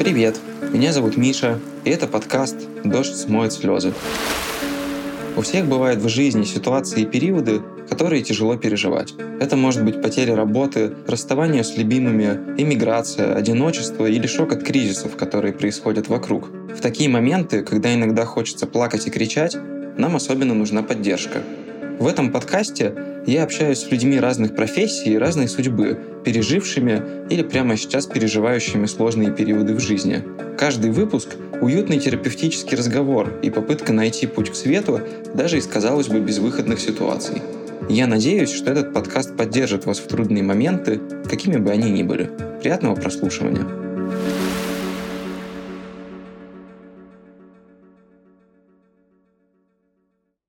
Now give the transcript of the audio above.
Привет, меня зовут Миша, и это подкаст «Дождь смоет слезы». У всех бывают в жизни ситуации и периоды, которые тяжело переживать. Это может быть потеря работы, расставание с любимыми, иммиграция, одиночество или шок от кризисов, которые происходят вокруг. В такие моменты, когда иногда хочется плакать и кричать, нам особенно нужна поддержка. В этом подкасте я общаюсь с людьми разных профессий и разной судьбы, пережившими или прямо сейчас переживающими сложные периоды в жизни. Каждый выпуск — уютный терапевтический разговор и попытка найти путь к свету даже из, казалось бы, безвыходных ситуаций. Я надеюсь, что этот подкаст поддержит вас в трудные моменты, какими бы они ни были. Приятного прослушивания!